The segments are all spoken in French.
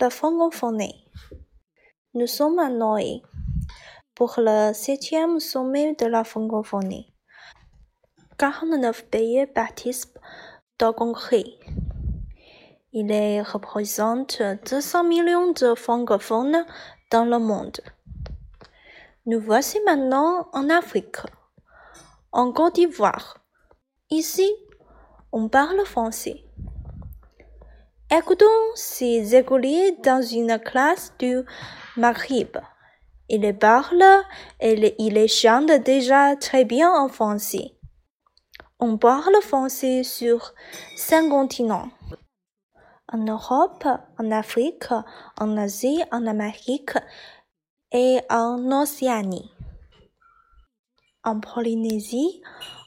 la francophonie. Nous sommes à Noé pour le septième sommet de la francophonie. 49 pays participent au congrès. Il représente 200 millions de francophones dans le monde. Nous voici maintenant en Afrique, en Côte d'Ivoire. Ici, on parle français. Écoutons ces écoliers dans une classe du Maghreb. Ils parlent et ils chantent déjà très bien en français. On parle français sur cinq continents. En Europe, en Afrique, en Asie, en Amérique et en Océanie. En Polynésie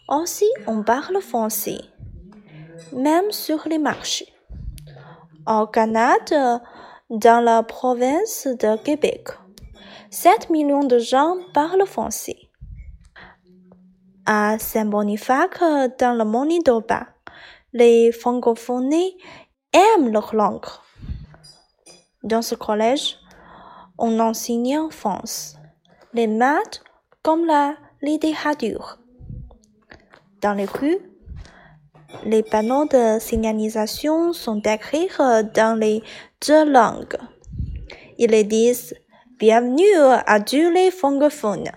aussi, on parle français, même sur les marchés. Au Canada, dans la province de Québec, 7 millions de gens parlent français. À Saint-Boniface, dans le Manitoba, les francophones aiment leur langue. Dans ce collège, on enseigne en France les maths comme la littérature. Dans les rues, les panneaux de signalisation sont écrits dans les deux langues. Ils disent Bienvenue à tous les francophones.